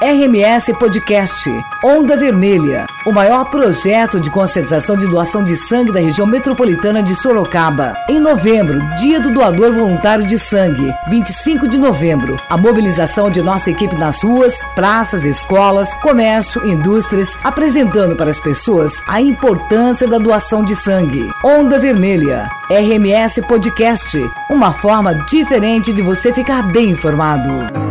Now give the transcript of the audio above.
RMS Podcast, Onda Vermelha, o maior projeto de conscientização de doação de sangue da região metropolitana de Sorocaba. Em novembro, Dia do Doador Voluntário de Sangue, 25 de novembro, a mobilização de nossa equipe nas ruas, praças, escolas, comércio, indústrias, apresentando para as pessoas a importância da doação de sangue. Onda Vermelha, RMS Podcast, uma forma diferente de você ficar bem informado.